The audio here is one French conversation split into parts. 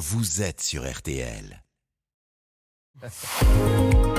vous êtes sur RTL.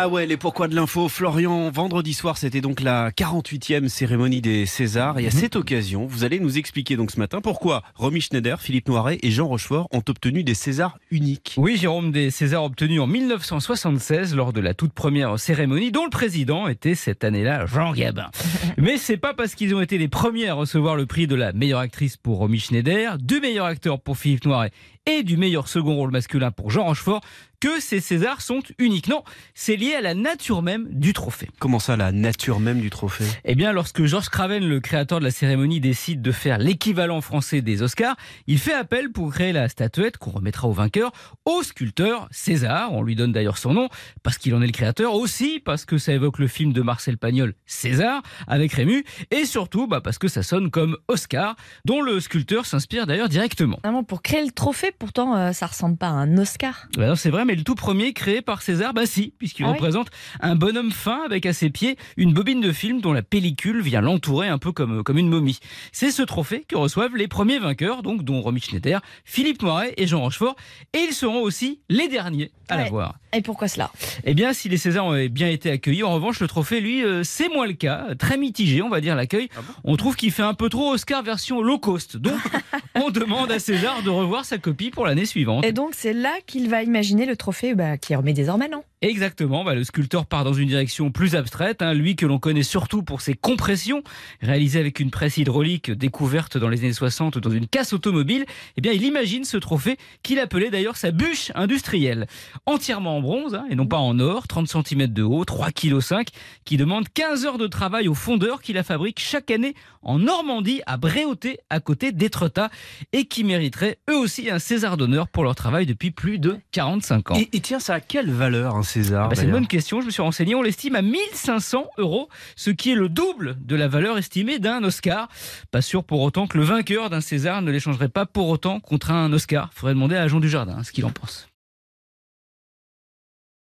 Ah ouais, les pourquoi de l'info, Florian, vendredi soir, c'était donc la 48e cérémonie des Césars. Et à cette occasion, vous allez nous expliquer donc ce matin pourquoi Romy Schneider, Philippe Noiret et Jean Rochefort ont obtenu des Césars uniques. Oui, Jérôme, des Césars obtenus en 1976 lors de la toute première cérémonie dont le président était cette année-là Jean Gabin. Mais c'est pas parce qu'ils ont été les premiers à recevoir le prix de la meilleure actrice pour Romy Schneider, du meilleur acteur pour Philippe Noiret et du meilleur second rôle masculin pour Jean Rochefort que ces Césars sont uniques. Non, c'est lié à la nature même du trophée. Comment ça, la nature même du trophée? Eh bien, lorsque Georges Craven, le créateur de la cérémonie, décide de faire l'équivalent français des Oscars, il fait appel pour créer la statuette qu'on remettra au vainqueur au sculpteur César. On lui donne d'ailleurs son nom parce qu'il en est le créateur, aussi parce que ça évoque le film de Marcel Pagnol, César, avec Rému, et surtout bah, parce que ça sonne comme Oscar, dont le sculpteur s'inspire d'ailleurs directement. Vraiment, pour créer le trophée, pourtant, euh, ça ressemble pas à un Oscar. Bah c'est vrai, mais le tout premier créé par César, bah si, puisqu'il Ah oui représente un bonhomme fin avec à ses pieds une bobine de film dont la pellicule vient l'entourer un peu comme, comme une momie. C'est ce trophée que reçoivent les premiers vainqueurs, donc dont Romy Schneider, Philippe Noiret et Jean Rochefort, et ils seront aussi les derniers à Ouais. l'avoir. Et pourquoi cela? Eh bien, si les Césars ont bien été accueillis, en revanche, le trophée, lui, euh, c'est moins le cas. Très mitigé, on va dire, l'accueil. on trouve qu'il fait un peu trop Oscar version low cost. Donc, on demande à César de revoir sa copie pour l'année suivante. Et donc, c'est là qu'il va imaginer le trophée bah, qui remet désormais, non Exactement, bah, le sculpteur part dans une direction plus abstraite, hein, lui que l'on connaît surtout pour ses compressions, réalisées avec une presse hydraulique découverte dans les années 60 dans une casse automobile, eh bien il imagine ce trophée qu'il appelait d'ailleurs sa bûche industrielle, entièrement en bronze hein, et non pas en or, 30 cm de haut, 3,5 kg, qui demande 15 heures de travail au fondeur qui la fabrique chaque année en Normandie, à Bréauté, à côté d'Étretat, et qui mériterait eux aussi un César d'honneur pour leur travail depuis plus de 45 ans. et, tiens, ça a quelle valeur César Bah, c'est une bonne question, je me suis renseigné. On l'estime à 1500 euros, ce qui est le double de la valeur estimée d'un Oscar. Pas sûr pour autant que le vainqueur d'un César ne l'échangerait pas pour autant contre un Oscar. Faudrait demander à Jean Dujardin hein, ce qu'il en pense.